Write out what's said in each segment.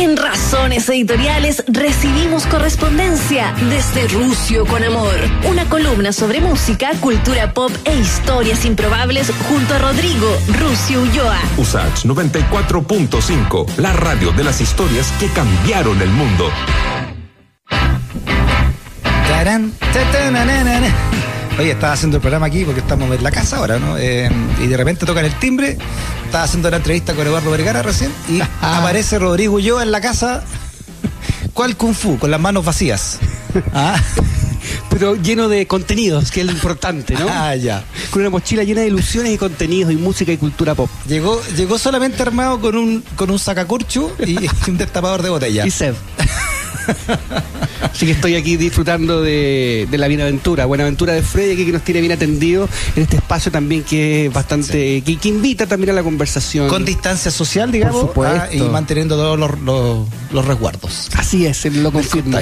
En Razones Editoriales recibimos correspondencia desde Rucio con Amor, una columna sobre música, cultura pop e historias improbables junto a Rodrigo Rucio Ulloa. Usach 94.5, la radio de las historias que cambiaron el mundo. Oye, estaba haciendo el programa aquí porque estamos en la casa ahora, ¿no? Eh, y de repente tocan el timbre. Estaba haciendo la entrevista con Eduardo Vergara recién y aparece Rodrigo Ulloa en la casa. ¿Cuál Kung Fu? Con las manos vacías. Ah, Pero lleno de contenidos, que es lo importante, ¿no? ah, ya. Con una mochila llena de ilusiones y contenidos y música y cultura pop. Llegó, llegó solamente armado con un, con un sacacorcho y un destapador de botella. Y sed. Así que estoy aquí disfrutando de, de la Bienaventura, Buenaventura de Freddy, aquí que nos tiene bien atendido en este espacio también que es bastante, que, que invita también a la conversación. Con distancia social, digamos, Por supuesto. ah, y manteniendo todos los, los- los resguardos. Así es, lo confirmo.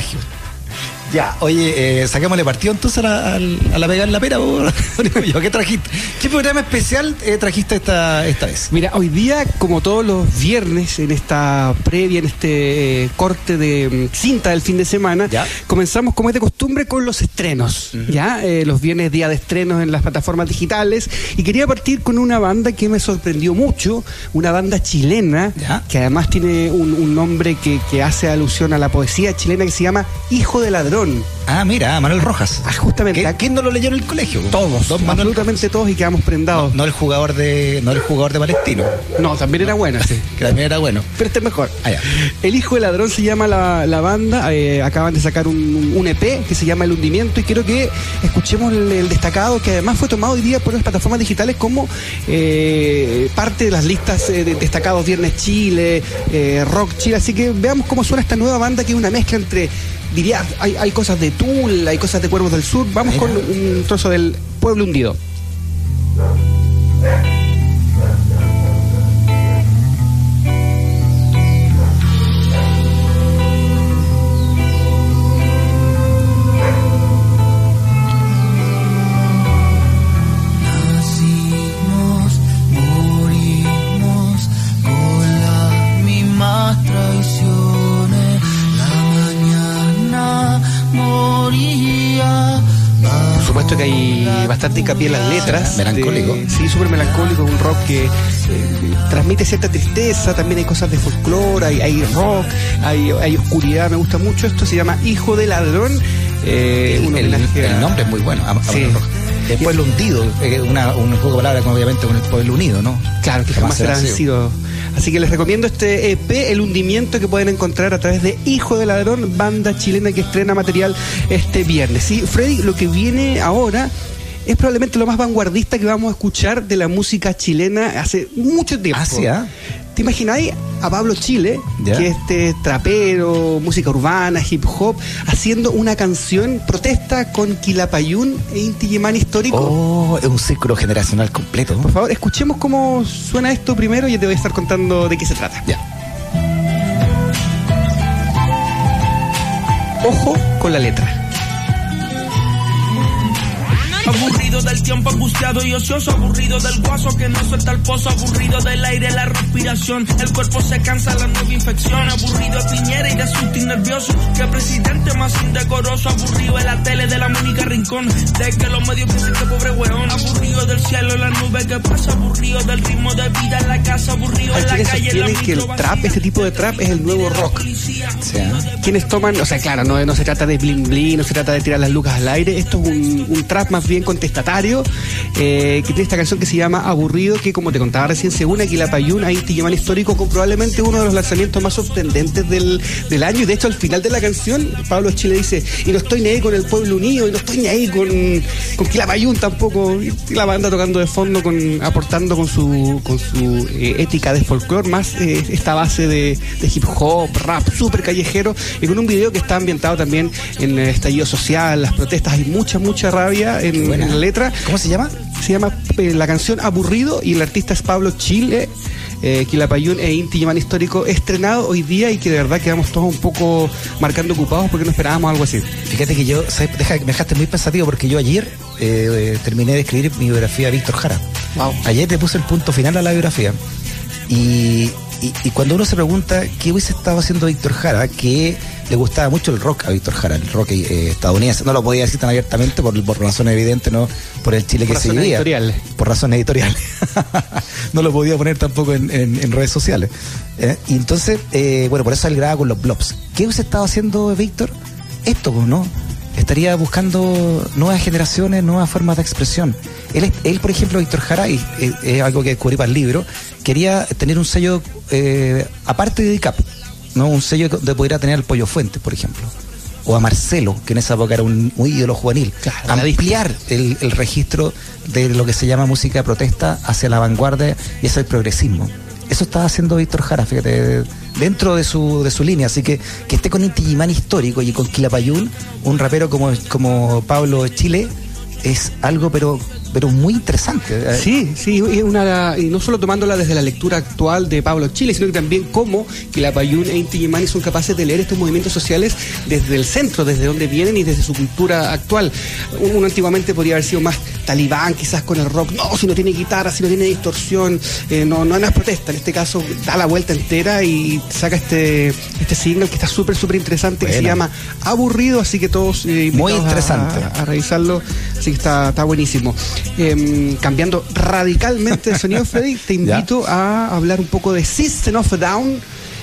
Ya, oye, eh, saquémosle partido entonces a la, al- a la pega en la pera, Rodrigo. ¿qué trajiste? ¿Qué programa especial eh, trajiste esta, esta vez? Mira, hoy día, como todos los viernes, en esta previa, en este eh, corte de mm, cinta del fin de semana, Ya. comenzamos como es de costumbre con los estrenos. Ya, Eh, los viernes día de estrenos en las plataformas digitales. Y quería partir con una banda que me sorprendió mucho, una banda chilena, Ya. que además tiene un, un nombre que, que hace alusión a la poesía chilena que se llama Hijo de Ladrón. Ah, mira, Manuel Rojas. Ah, justamente. ¿Qué- ¿Quién no lo leyó en el colegio? Todos, Don Manuel absolutamente todos y quedamos prendados. No el jugador de, no el jugador de Palestino, No, también era buena, sí. que también era bueno. Pero este es mejor. Ah, ya. El Hijo del Ladrón se llama la, la banda. eh, acaban de sacar un, un EP que se llama El Hundimiento. Y quiero que escuchemos el, el destacado que además fue tomado hoy día por las plataformas digitales como eh, parte de las listas eh, de destacados Viernes Chile, Rock Chile. Así que veamos cómo suena esta nueva banda que es una mezcla entre. Diría, hay, hay cosas de Tool, hay cosas de Cuervos del Sur. Vamos con un trozo del Pueblo Hundido. Bastante hincapié en las letras. Melancólico. De- sí, súper melancólico, un rock que eh, transmite cierta tristeza, también hay cosas de folclore, hay, hay rock, hay, hay oscuridad, me gusta mucho. Esto se llama Hijo de Ladrón. eh, El, homenaje a- el nombre es muy bueno, a, a Sí. Rojas. El pueblo hundido, eh, una, un juego de palabras obviamente con el pueblo unido, ¿no? Claro, que jamás será vencido. Así que les recomiendo este EP, El Hundimiento, que pueden encontrar a través de Hijo de Ladrón, banda chilena que estrena material este viernes. Sí, Freddy, lo que viene ahora es probablemente lo más vanguardista que vamos a escuchar de la música chilena hace mucho tiempo. Ah, ¿ah? ¿Te imagináis a Pablo Chile, que es este trapero, música urbana, hip hop, haciendo una canción protesta con Quilapayún e Inti histórico? Oh, es un círculo generacional completo. Por favor, escuchemos cómo suena esto primero y ya te voy a estar contando de qué se trata. Ya. Ojo con la letra. Aburrido del tiempo angustiado y ocioso, aburrido del guaso que no suelta el pozo, aburrido del aire, la respiración, el cuerpo se cansa, la nueva infección, aburrido de Piñera y de su nervioso, que presidente más indecoroso, aburrido de la tele de la Mónica Rincón, de que los medios piensan cielo, la nube que pasa, aburrido del ritmo de vida en la casa, aburrido en la calle, en la sostienen que el trap, este tipo de trap, es el nuevo rock. Sí, ¿ah? Quienes toman, o sea, claro, no, no se trata de bling bling, no se trata de tirar las lucas al aire, esto es un, un trap más bien contestatario, eh, que tiene esta canción que se llama Aburrido, que como te contaba recién, según Aquilapayún, ahí te llaman histórico, con probablemente uno de los lanzamientos más sorprendentes del, del año, y de hecho al final de la canción, Pablo Chile dice, y no estoy ni ahí con el pueblo unido, y no estoy ni ahí con, con Quilapayún tampoco, y la banda tocando de fondo, con, aportando con su, con su eh, ética de folclore, más eh, esta base de, de hip hop, rap, súper callejero, y con un video que está ambientado también en el estallido social, las protestas, hay mucha, mucha rabia en la letra. ¿Cómo se llama? Se llama eh, la canción Aburrido y el artista es Pablo Chile. Eh, Quilapayún e Inti Illimani Histórico estrenado hoy día y que de verdad quedamos todos un poco marcando ocupados porque no esperábamos algo así. Fíjate que yo, ¿sabes? Deja, me dejaste muy pensativo porque yo ayer eh, eh, terminé de escribir mi biografía de Víctor Jara. Wow. Ayer te puse el punto final a la biografía. Y y, y cuando uno se pregunta qué hubiese estado haciendo Víctor Jara, que le gustaba mucho el rock a Víctor Jara, el rock eh, estadounidense, no lo podía decir tan abiertamente por, por razones evidentes, no por el Chile Por que se vivía. Por razones editoriales. no lo podía poner tampoco en, en- en redes sociales. ¿eh? Y entonces, eh, bueno, por eso él grababa con los blobs. ¿Qué hubiese estado haciendo Víctor? Esto, pues, ¿no? Estaría buscando nuevas generaciones, nuevas formas de expresión. Él, él por ejemplo, Víctor Jara, y eh, es algo que descubrí para el libro, quería tener un sello eh, aparte de DICAP, ¿no? Un sello donde pudiera tener al Pollo Fuentes, por ejemplo. O a Marcelo, que en esa época era un, un ídolo juvenil. Claro, la Ampliar el, el registro de lo que se llama música de protesta hacia la vanguardia y hacia el progresismo. Eso estaba haciendo Víctor Jara, fíjate, dentro de su, de su línea. Así que que esté con Inti histórico y con Quilapayún, un rapero como, como Pablo Chile, es algo pero, pero muy interesante. Sí, sí, es una, y no solo tomándola desde la lectura actual de Pablo Chile, sino que también cómo que la Payún e Inti son capaces de leer estos movimientos sociales desde el centro, desde donde vienen y desde su cultura actual. Uno antiguamente podría haber sido más talibán, quizás con el rock, no, si no tiene guitarra, si no tiene distorsión, eh, no, no hay protesta. En este caso, da la vuelta entera y saca este, este single que está súper, súper interesante, que se llama Aburrido, así que todos eh, Muy invitados a- interesante. a revisarlo, así que está, está buenísimo. Em, cambiando radicalmente de sonido, Freddy, te Ya. invito a hablar un poco de System of a Down,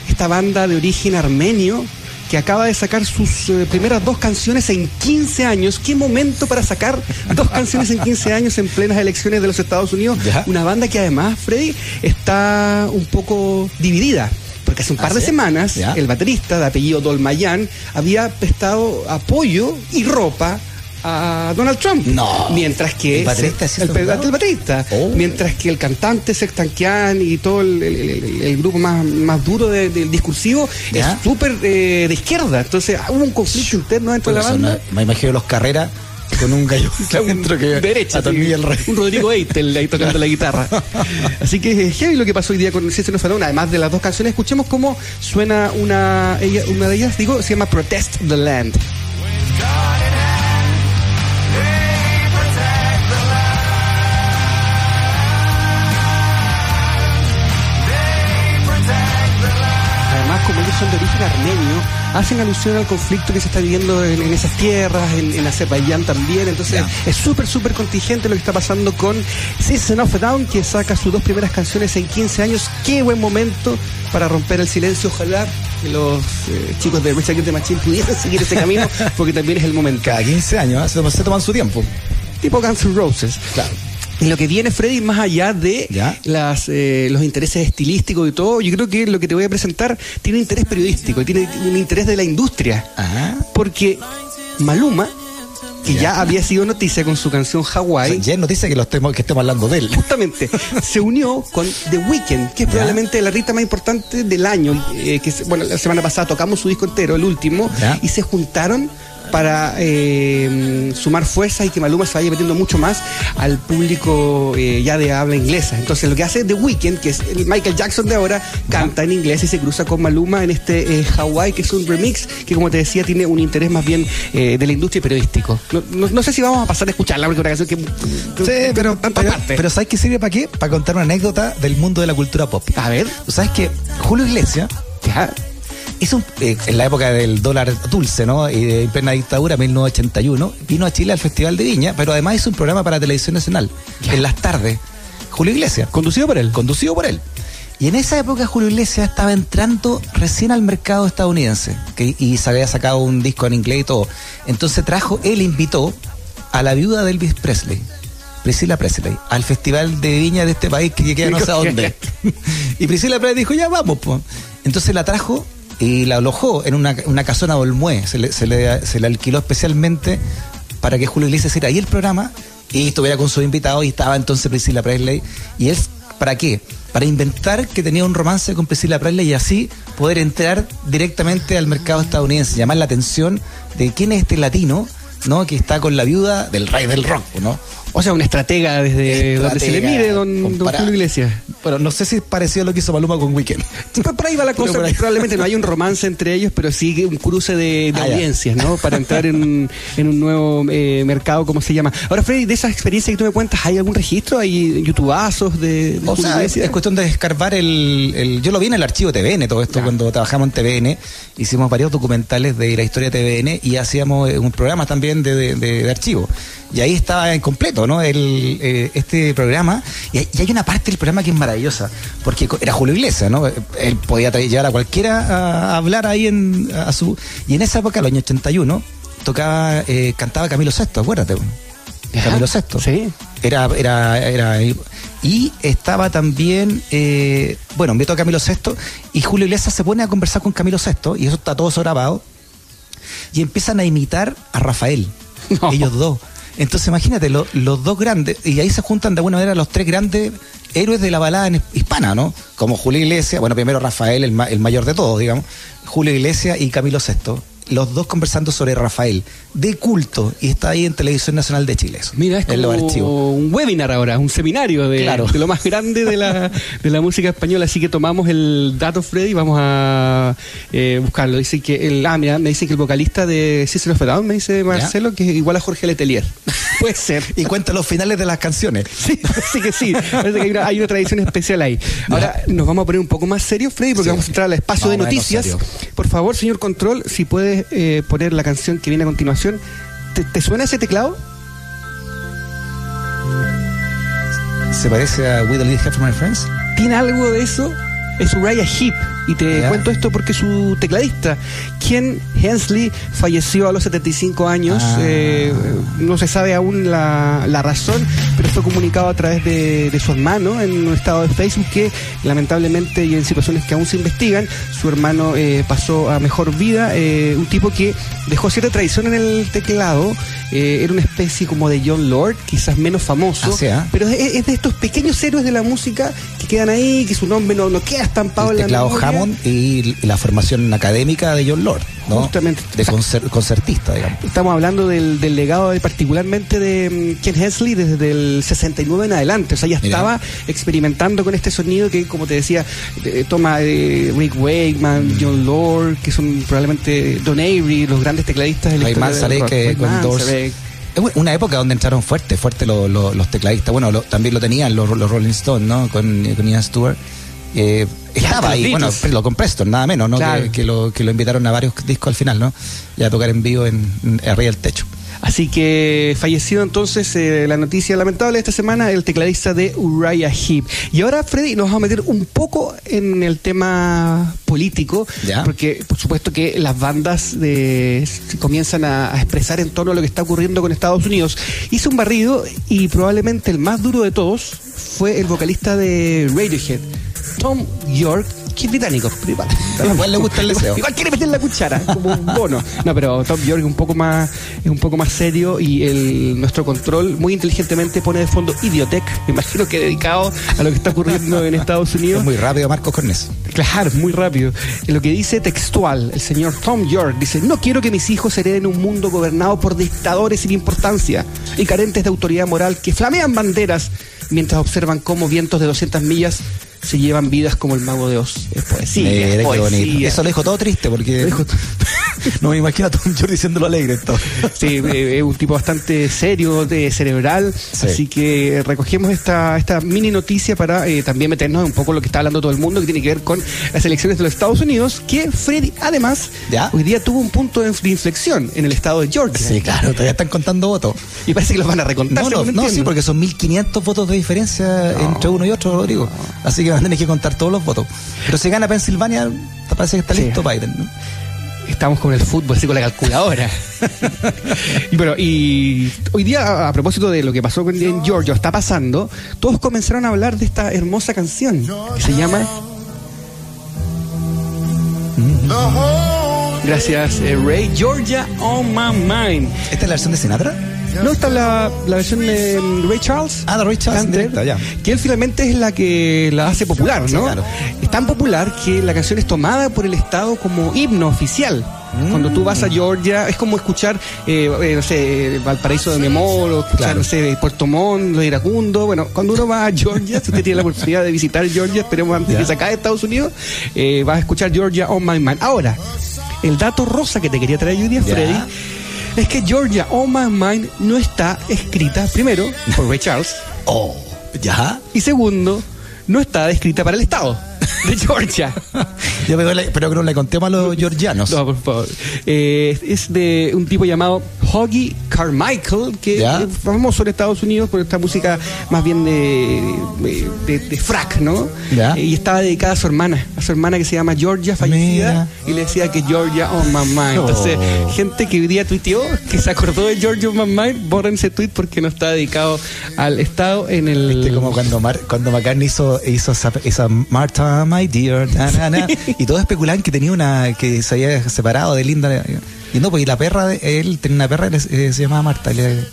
esta banda de origen armenio que acaba de sacar sus eh, primeras dos canciones en 15 años. ¿Qué momento para sacar dos canciones en 15 años en plenas elecciones de los Estados Unidos? Ya. Una banda que además, Freddy, está un poco dividida. Porque hace un par ¿Ah, de sí? semanas, Ya. el baterista de apellido Dolmayan había prestado apoyo y ropa a Donald Trump. No. Mientras que ¿El baterista se- el, el baterista. Oh. Mientras que el cantante Sextan Kian y todo el, grupo más, más duro de- del discursivo Ya. es súper eh, de izquierda. Entonces hubo un conflicto interno dentro de la banda. me imagino los carreras con un gallo adentro que derecha, sí. el rey. un Rodrigo Eitel ahí tocando la guitarra. Así que es heavy lo que pasó hoy día con System of a Down. Además de las dos canciones, escuchemos cómo suena una, ella, una de ellas, digo, se llama Protest the Land. Son de origen armenio, hacen alusión al conflicto que se está viviendo en, en esas tierras, en, en Azerbaiyán también. Entonces, es súper, súper contingente lo que está pasando con Season of a Down, que saca sus dos primeras canciones en 15 años. Qué buen momento para romper el silencio. Ojalá que los eh, chicos de Rich Against the Machine pudiesen seguir ese camino, porque también es el momento. Cada 15 años, ¿eh? se, toman- se toman su tiempo. Tipo Guns N' Roses. Claro. Y lo que viene, Freddy, más allá de Ya. las, eh, los intereses estilísticos y todo, yo creo que lo que te voy a presentar tiene un interés periodístico, y tiene un interés de la industria. Ajá. Porque Maluma, que ya, Ya. había sido noticia con su canción O sea, Hawaii, ya nos dice que, lo estemos, que estemos hablando de él. justamente se unió con The Weeknd, que es Ya. probablemente la artista más importante del año. eh, que bueno, la semana pasada tocamos su disco entero, el último, y se juntaron para eh, sumar fuerzas y que Maluma se vaya metiendo mucho más al público eh, ya de habla inglesa. Entonces lo que hace The Weeknd, que es el Michael Jackson de ahora, canta en inglés y se cruza con Maluma en este eh, Hawaii, que es un remix que como te decía tiene un interés más bien de la industria y periodístico. No, no- no sé si vamos a pasar a escucharla porque es una canción que... Sí, pero, pero, parte. pero ¿sabes qué sirve para qué? Para contar una anécdota del mundo de la cultura pop. A ver. Sabes que Julio Iglesias Ya. Hizo un- eh, en la época del dólar dulce, ¿no? Y de en plena dictadura, 1981, vino a Chile al Festival de Viña, pero además hizo un programa para Televisión Nacional, en las tardes. Julio Iglesias. Conducido por él. conducido por él. Y en esa época Julio Iglesias estaba entrando recién al mercado estadounidense que, y se había sacado un disco en inglés y todo. Entonces trajo, él invitó a la viuda de Elvis Presley, Priscilla Presley, al festival de viña de este país que queda no sé a dónde. y Priscilla Presley dijo, ya vamos. po". Entonces la trajo y la alojó en una, una casona de Olmué. Se le, se, le, alquiló especialmente para que Julio Iglesias hiciera ahí el programa y estuviera con sus invitados y estaba entonces Priscilla Presley. ¿Y él para qué? Para inventar que tenía un romance con Priscilla Presley y así poder entrar directamente al mercado estadounidense, llamar la atención de quién es este latino, ¿no? Que está con la viuda del rey del rock, ¿no? O sea, una estratega desde donde se le mire, don, don. Julio Iglesias. Bueno, no sé si es parecido a lo que hizo Maluma con Weekend. Por, ahí va la cosa, probablemente no hay un romance entre ellos, pero sí un cruce de, de Ah, audiencias, ¿no? Para entrar en, en un nuevo eh, mercado, como se llama. Ahora, Freddy, de esa experiencia que tú me cuentas, ¿hay algún registro? ¿Hay youtubazos de, de O Julio sea, es, cuestión de escarbar el, el- Yo lo vi en el archivo TVN, todo esto, Ya. cuando trabajamos en TVN. Hicimos varios documentales de la historia de TVN y hacíamos eh, un programa también de, de- de- de archivo. Y ahí estaba en completo, ¿no? El, eh, este programa. Y hay, y hay una parte del programa que es maravillosa, porque era Julio Iglesias, ¿no? Él podía llevar a cualquiera a, hablar ahí en, a su. Y en esa época, el año 81, tocaba, eh, cantaba Camilo VI, acuérdate. Camilo VI. Sí. Era, era, era. Y estaba también, eh, bueno, invitó a Camilo VI y Julio Iglesias se pone a conversar con Camilo VI y eso está todo grabado y empiezan a imitar a Rafael, No. ellos dos. Entonces imagínate, lo- los dos grandes, y ahí se juntan de alguna manera los tres grandes héroes de la balada hispana, ¿no? Como Julio Iglesias, bueno, primero Rafael, el, ma- el mayor de todos, digamos, Julio Iglesias y Camilo VI. Los dos conversando sobre Rafael, de culto, y está ahí en Televisión Nacional de Chile. Eso, Mira, es en los archivos. como un webinar ahora, un seminario de, Claro. de lo más grande de la, de la música española. Así que tomamos el dato, Freddy, y vamos a eh, buscarlo. Dice que el, ah, mira, me dice que el vocalista de Cicero Down, me dice Marcelo, que es igual a Jorge Letelier. Puede ser. Y cuenta los finales de las canciones. Sí, parece que sí. Parece que hay una, hay una tradición especial ahí. Ahora nos vamos a poner un poco más serios, Freddy, porque Sí. vamos a entrar al espacio de Vamos noticias. Por favor, señor Control, si puedes eh, poner la canción que viene a continuación. ¿Te, te suena ese teclado? Se parece a We Need Help from My Friends. ¿Tiene algo de eso? Es Uriah Heep. Y te cuento esto porque su tecladista, Ken Hensley, falleció a los 75 años. Ah. Eh, no se sabe aún la, la razón, pero fue comunicado a través de, de su hermano en un estado de Facebook que lamentablemente y en situaciones que aún se investigan, su hermano eh, pasó a mejor vida. Eh, un tipo que dejó cierta tradición en el teclado. era una especie como de John Lord, quizás menos famoso. Ah, sí, ¿ah? Pero es, es de estos pequeños héroes de la música que quedan ahí, que su nombre no, no queda estampado el en la teclado. Hammond y la formación académica de John Lord, ¿no? Justamente. De concer- concertista, digamos. Estamos hablando del, del legado de, particularmente de mm, Ken Hensley desde el 69 en adelante. O sea, ya estaba experimentando con este sonido que, como te decía, eh, toma de Rick Wakeman, Mm. John Lord, que son probablemente Don Avery, los grandes tecladistas del Manzarek rock. que una época donde entraron fuerte, fuerte los, los- los tecladistas. Bueno, lo- también lo tenían los, los Rolling Stones, ¿no? Con, con Ian Stewart. Eh, estaba ahí, bueno, lo con Preston, nada menos, ¿no? Claro. Que, que lo, que lo invitaron a varios discos al final, ¿no? Y a tocar en vivo en, en arriba del techo. Así que fallecido entonces eh, la noticia lamentable de esta semana, el tecladista de Uriah Heep. Y ahora, Freddy, nos vamos a meter un poco en el tema político, Ya. porque por supuesto que las bandas de, comienzan a, a expresar en torno a lo que está ocurriendo con Estados Unidos. Hizo un barrido y probablemente el más duro de todos fue el vocalista de Radiohead, Tom York. Que es británico, pero igual, Igual le gusta el deseo. Igual quiere meter la cuchara, como un bono. No, pero Tom York es un poco más, es un poco más serio y el, nuestro control muy inteligentemente pone de fondo Idiotech, me imagino que dedicado a lo que está ocurriendo en Estados Unidos. Es muy rápido Marcos Cornes. Claro, muy rápido. En lo que dice textual, el señor Tom York dice, no quiero que mis hijos hereden un mundo gobernado por dictadores sin importancia y carentes de autoridad moral que flamean banderas mientras observan cómo vientos de 200 millas se llevan vidas como el mago de Oz. Es poesía. Mira, es qué bonito. Eso lo dijo todo triste porque no me imagino a Tom York diciéndolo alegre todo. Sí, eh, es un tipo bastante serio, de cerebral, Sí. así que recogemos esta, esta mini noticia para eh, también meternos en un poco lo que está hablando todo el mundo, que tiene que ver con las elecciones de los Estados Unidos, que Freddy además ¿Ya? hoy día tuvo un punto de inflexión en el estado de Georgia. Sí, claro, todavía están contando votos. Y parece que los van a recontar. No, no, sí, porque son 1500 votos de diferencia entre uno y otro, Rodrigo. Así que van a tener que contar todos los votos. Pero si gana Pensilvania, parece que está Sí. listo Biden. ¿no? Estamos con el fútbol, así con la calculadora. y bueno, y hoy día, a- a propósito de lo que pasó con- en Georgia, está pasando, todos comenzaron a hablar de esta hermosa canción que se llama. Gracias, eh, Ray. Georgia on my mind. ¿Esta es la versión de Sinatra? No, está la, la versión de Ray Charles. Ah, de Ray Charles Hunter, ya. Que él finalmente es la que la hace popular, ¿no? Sí, claro. Es tan popular que la canción es tomada por el Estado como himno oficial. Cuando tú vas a Georgia, es como escuchar, eh, eh, no sé, Valparaíso de Memor, o escuchar, Claro. no sé, Puerto Montt, de Iracundo. Bueno, cuando uno va a Georgia, si usted tiene la oportunidad de visitar Georgia, esperemos antes Ya. que se acabe Estados Unidos, eh, vas a escuchar Georgia on My Mind. Ahora, el dato rosa que te quería traer hoy día, Ya. Freddy, es que Georgia on My Mind no está escrita, primero, por Ray Charles, Oh, ¿ya? y segundo, no está escrita para el Estado de Georgia. Yo pero que no le contemos a los georgianos. No, por favor. Eh, es de un tipo llamado Hoggy Carmichael, que Ya. es famoso en Estados Unidos por esta música más bien de, de, frac, ¿no? Ya. Eh, y estaba dedicada a su hermana, a su hermana que se llama Georgia, fallecida, y le decía que Georgia on my mind. Entonces, Oh. gente que hoy día tuiteó, que se acordó de Georgia on my mind, borren ese tweet porque no está dedicado al Estado en el... Como cuando, Mar- cuando McCartney hizo, hizo esa, esa Martha, my dear, na, na, na, y todos especulaban que tenía una, que se había separado de Linda. Y no, porque la perra, de, él tenía una perra y eh, se llamaba Marta, y le, le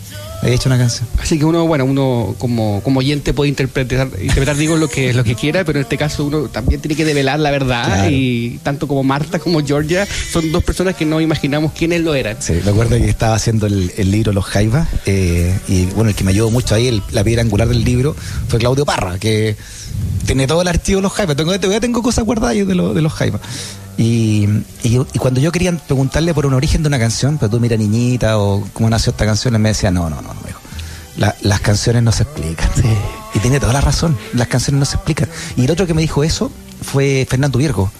había hecho una canción. Así que uno, bueno, uno como, como oyente puede interpretar, interpretar digo lo que lo que quiera, pero en este caso uno también tiene que develar la verdad Claro. y tanto como Marta como Georgia son dos personas que no imaginamos quiénes lo eran. Sí, me acuerdo que estaba haciendo el, el libro Los Jaivas, eh, y bueno, el que me ayudó mucho ahí, el- la piedra angular del libro, fue Claudio Parra, que tiene todo el archivo de Los Jaivas. Tengo, todavía tengo cosas guardadas de, lo- de Los Jaivas. Y, y, y cuando yo quería preguntarle por un origen de una canción, pero tú mira niñita o cómo nació esta canción, él me decía, no, no, no, no, hijo. La- las canciones no se explican. Y tiene toda la razón, las canciones no se explican. Y el otro que me dijo eso fue Fernando Viergo,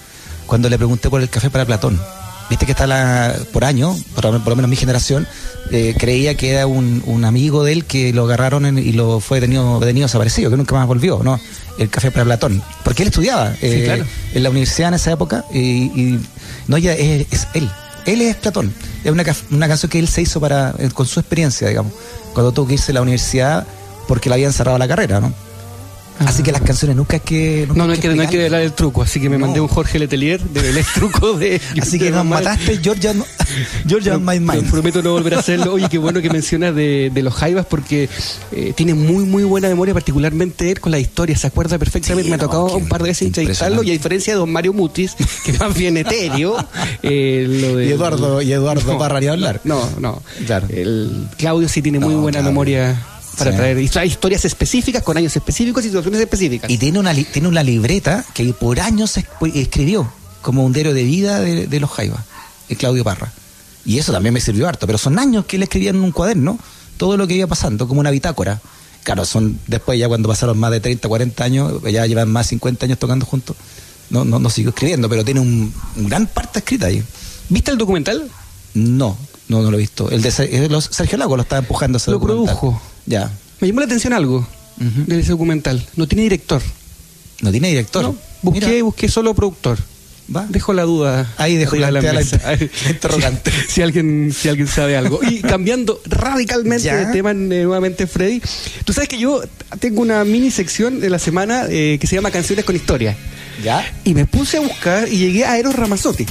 cuando le pregunté por el café para Platón. Viste que está la, por año, por, por lo menos mi generación, eh, creía que era un, un amigo de él que lo agarraron en- y lo fue detenido, detenido desaparecido, que nunca más volvió, ¿no? El café para Platón. Porque él estudiaba eh, claro. en la universidad en esa época y, y no, ya es, es él. Él es Platón. Es una, una canción que él se hizo para eh, con su experiencia, digamos, cuando tuvo que irse a la universidad porque le habían cerrado la carrera, ¿no? Así que las canciones nunca hay que... nunca No, no hay que, no hay que develar el truco, así que me No. mandé un Jorge Letelier de el truco de... Así que nos mataste, Georgia, no- Georgia my mind. Prometo no volver a hacerlo. Oye, qué bueno que mencionas de, de los Jaivas porque eh, tiene muy, muy buena memoria, particularmente él con la historia. Se acuerda perfectamente. Sí, Me ha no, tocado un par de veces entrevistarlo y a diferencia de don Mario Mutis, que es más bien etéreo, eh, lo de- Y Eduardo- y Eduardo Parra ni hablar. No, no. Claro. El Claudio sí tiene muy No, buena claro. memoria para Sí. traer y trae historias específicas con años específicos y situaciones específicas. Y tiene una, li- tiene una libreta que por años es- escribió como un diario de vida de, de los Jaivas, el Claudio Parra. Y eso también me sirvió harto, pero son años que él escribía en un cuaderno todo lo que iba pasando, como una bitácora. Claro, son después ya cuando pasaron más de 30, 40 años, ya llevan más de 50 años tocando juntos, no, no, no siguió escribiendo, pero tiene un, un gran parte escrita ahí. ¿Viste el documental? No, no, no lo he visto. El de Sergio Lago lo estaba empujando. ese Lo documental. produjo. Ya. Me llamó la atención algo de ese documental. No tiene director. No tiene director. No, busqué, Mira, busqué solo productor. Va. Dejo la duda. Ahí dejo la la interrogante. Si, si alguien, si alguien sabe algo. Y cambiando radicalmente Ya. de tema eh, nuevamente, Freddy. Tú sabes que yo tengo una mini sección de la semana eh, que se llama Canciones con Historia. ¿Ya? Y me puse a buscar y llegué a Eros Ramazzotti.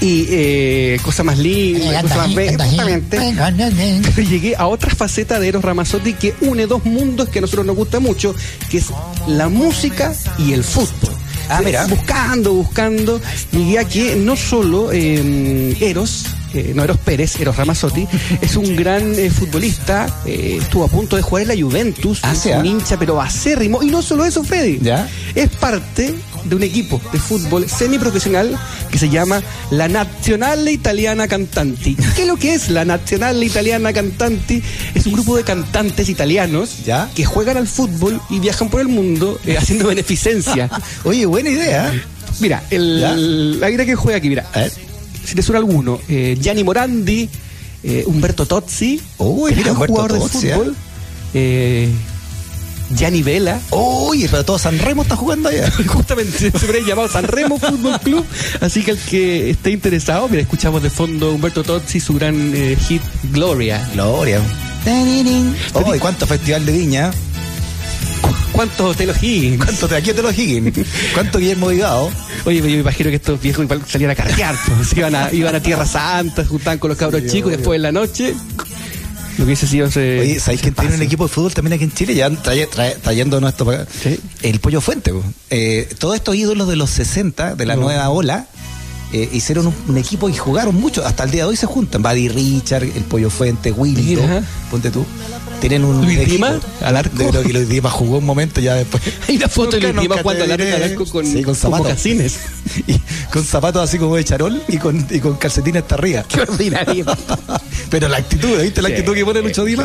Y eh, cosa más linda, cosa más bella, justamente. Pero llegué a otra faceta de Eros Ramazzotti que une dos mundos que a nosotros nos gusta mucho, que es la música y el fútbol. Ah, mira. Buscando, buscando, llegué a que no solo eh, Eros, eh, no Eros Pérez, Eros Ramazzotti, es un gran eh, futbolista, eh, estuvo a punto de jugar en la Juventus, Ah, sí, un ah. hincha pero acérrimo, y no solo eso, Freddy, ¿Ya? es parte de un equipo de fútbol semiprofesional que se llama la Nazionale Italiana Cantanti. ¿Qué es lo que es la Nazionale Italiana Cantanti? Es un grupo de cantantes italianos ¿Ya? que juegan al fútbol y viajan por el mundo eh, haciendo beneficencia. Oye, buena idea. Mira, el, la idea que juega aquí, mira, A ver. si te suena alguno, eh, Gianni Morandi, eh, Humberto Tozzi, Uy, mira, gran Humberto jugador Tozzi, de fútbol, eh, Gianni Vela, Oye, pero todo San Remo está jugando allá. Justamente se hubiera llamado San Remo Fútbol Club. Así que el que esté interesado, mira, escuchamos de fondo Humberto Tozzi su gran eh, hit Gloria. Gloria. Oh, ¿y cuánto festival de viña? ¿Cuántos Hotel O'Higgins? ¿Cuánto te aquí te lo Higgins? ¿Cuánto Guillermo Vigado? Oye, yo me imagino que estos viejos igual salían a carrear. pues, iban, a, iban a Tierra Santa, juntaban con los cabros chicos y después en la noche. Lo que hubiese sido ese- Oye, ¿sabéis quién tiene un equipo de fútbol también aquí en Chile? Ya trayéndonos esto para acá. Sí. El Pollo Fuente. Eh, todos estos ídolos de los 60, de la No. nueva ola, eh, hicieron un, un equipo y jugaron mucho. Hasta el día de hoy se juntan. Buddy Richard, el Pollo Fuente, Wildo, ponte tú. Tienen un Luis. Dima, al arco. Que Luis Dima jugó un momento ya después. Hay una foto de Nunca- Luis Dima te al arco, con, Sí, con con zapatos. mocasines. Y con zapatos así como de charol y con, y con calcetines hasta arriba. Qué ordinario. Pero la actitud, ¿viste? La Sí, actitud que pone Lucho Dima.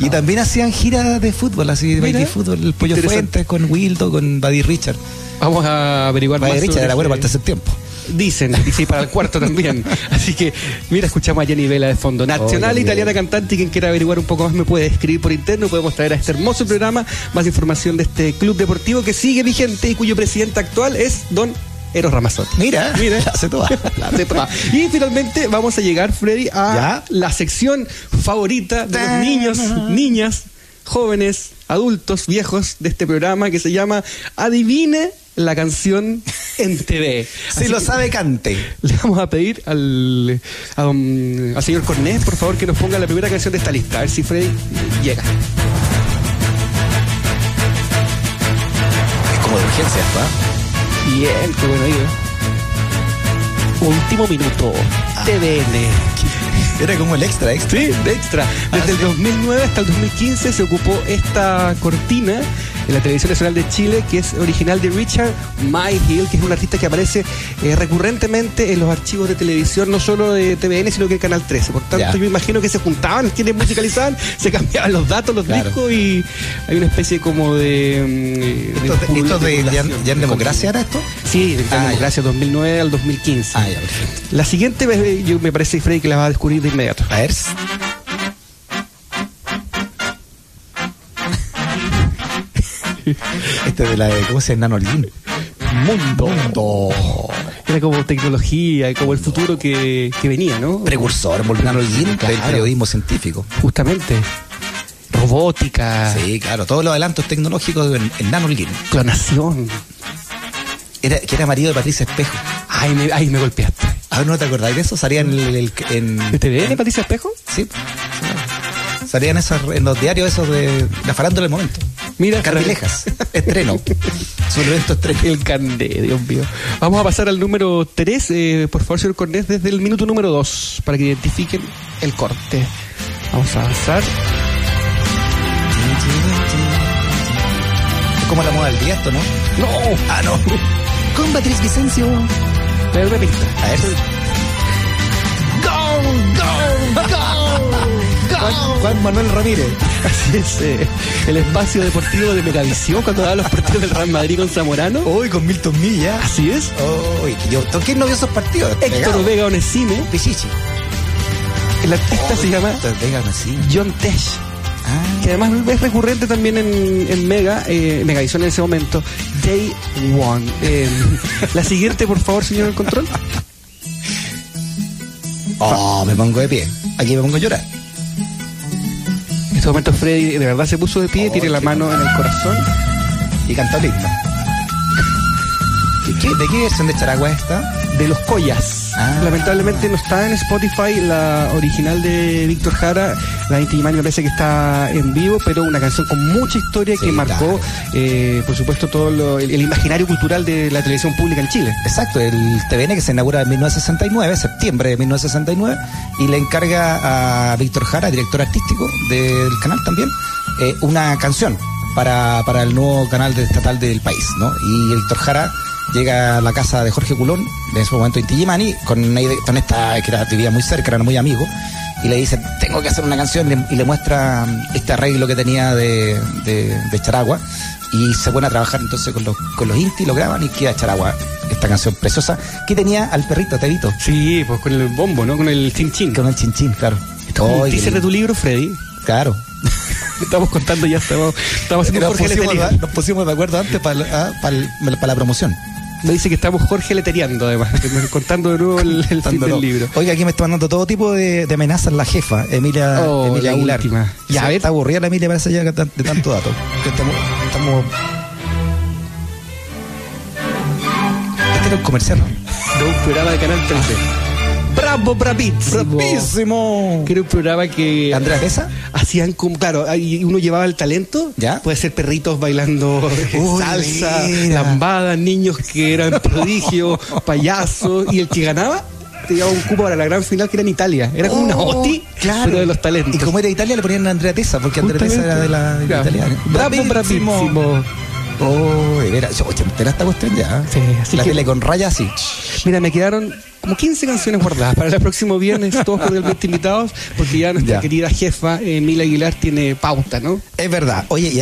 y también hacían giras de fútbol, así de Mira, fútbol, el Pollo. Fuentes con Wildo, con Buddy Richard. Vamos a averiguar Buddy más. Richard era bueno para el tercer tiempo. Dicen, y sí, para el cuarto también. Así que, mira, escuchamos a Jenny Vela de fondo. Nacional italiana cantante, quien quiera averiguar un poco más me puede escribir por interno. Podemos traer a este hermoso programa más información de este club deportivo que sigue vigente y cuyo presidente actual es don Eros Ramazotti. Mira, Mira. la hace toda. La hace toda. Y finalmente vamos a llegar, Freddy, a ¿Ya? la sección favorita de los niños, niñas, jóvenes, adultos, viejos de este programa que se llama Adivine la canción en TV. Si lo sabe, cante. Le vamos a pedir al, a al señor Cornet, por favor, que nos ponga la primera canción de esta lista. A ver si Freddy llega. Es como de urgencia ¿ah? Bien, qué bueno oído. Último minuto. TVN. Era como el extra, extra. Sí, de extra. Desde el 2009 hasta el 2015 se ocupó esta cortina en la Televisión Nacional de Chile, que es original de Richard Myhill, que es un artista que aparece eh, recurrentemente en los archivos de televisión, no solo de TVN, sino que de Canal 13. Por tanto, yo imagino que se juntaban, quienes musicalizaban, se cambiaban los datos, los Claro. discos y hay una especie como de... mm, ¿Esto, de- esto de, ya, en de democracia era esto? Sí, de Ah, ya. Democracia 2009 al 2015. Ah, ya. La siguiente, eh, yo me parece, Freddy, que la va a descubrir de inmediato. A ver. Este de la de, ¿cómo se llama? Nanolín. Mundo. Mundo. Era como tecnología, como el futuro que, que venía, ¿no? Precursor, Nanolín del Claro. periodismo científico. Justamente. Robótica, Sí, claro, todos los adelantos tecnológicos en, en Nanolín. clonación. Era, que era marido de Patricia Espejo. Ay, me, ay, me golpeaste. Ah, ¿no te acordáis de eso? Salía en el... en, ¿De TVN, Patricia Espejo? Sí. sí. Salían esas, en los diarios esos de la farándula del momento. Mira, Cardilejas. estreno. Su evento estreno. El candé, Dios mío. Vamos a pasar al número 3, por favor, señor Cornés, desde el minuto número 2, para que identifiquen el corte. Vamos a avanzar. Es como la moda del día esto, ¿no? ¡No! Ah, no. Con Patricia Vicencio. Una pista. A ver. Juan, Juan Manuel Ramírez. Así es, eh, el espacio deportivo de Megavisión cuando daban los partidos del Real Madrid con Zamorano. Hoy con Milton Milla. Así es. Uy, que yo toqué no vio esos partidos. Héctor. Vega Onesime. Pichichi. El artista se llama Vega. John Tesh. Ah, Que además es recurrente también en, en Mega, eh, Megavisión en ese momento. Day One. Eh, la siguiente, por favor, señor control. Oh, me pongo de pie. Aquí me pongo a llorar. En este momento Freddy de verdad se puso de pie, Oh, tiene la mano en el corazón. Y canta el himno. ¿Qué- qué- ¿De qué versión de Charagua está? de los Collas. Ah. Lamentablemente no está en Spotify la original de Víctor Jara, la de Inti Gimani me parece que está en vivo, pero una canción con mucha historia Sí, que marcó, claro. eh, por supuesto, todo lo- el, el imaginario cultural de la televisión pública en Chile. Exacto, el TVN que se inaugura en 1969, septiembre de 1969, y le encarga a Víctor Jara, director artístico del canal también, eh, una canción para, para el nuevo canal estatal del país, ¿no? Y Víctor Jara llega a la casa de Jorge Culón, de ese momento Inti Gimani, con, con esta, que era, vivía muy cerca, eran muy amigos, y le dice, tengo que hacer una canción, le- y le muestra mm, este arreglo que tenía de, de, de Charagua, y se pone a trabajar entonces con los, con los Inti, lo graban y queda Charagua, esta canción preciosa, que tenía al perrito Tevito, Sí, pues con el bombo, ¿no? Con el chin chin. con el chinchín, claro. Teaser qué de tu libro, Freddy. Claro. Estamos contando ya, estamos, estamos haciendo Nos pusimos, nos pusimos de acuerdo antes para la promoción. Me dice que estamos Jorge leteriando, además, contando de nuevo el, el fin Dándolo. del libro. Oiga, aquí me está mandando todo tipo de, de amenazas la jefa, Emilia, Oh, Emilia la Aguilar. última. Ya, a ver. está aburrida la Emilia, parece ya de tan- de tanto dato. Estamos, estamos... Este era un comercial, ¿no? De un programa de Canal 13. Bravo, bravísimo. ¡Bravísimo! Que era un programa que ¿Andrea Pesa? hacían como, claro, ahí uno llevaba el talento, ¿Ya? puede ser perritos bailando Uy, salsa, mira. lambadas, niños que eran prodigios, payasos, y el que ganaba te llevaba un cupo para la gran final que era en Italia. Era como una Oh, OTI, claro. pero de los talentos. Y como era Italia, le ponían a Andrea Tesa, porque Andrea Tesa era de la, de la italiana. Bravo, bravísimo. Oh. Oye, entera esta cuestión ya. Sí, así la que- tele con rayas, sí. Mira, me quedaron como 15 canciones guardadas para el próximo viernes, todos cordialmente invitados, porque ya nuestra Ya. querida jefa, Emilia Aguilar, tiene pauta, ¿no? Es verdad. Oye, y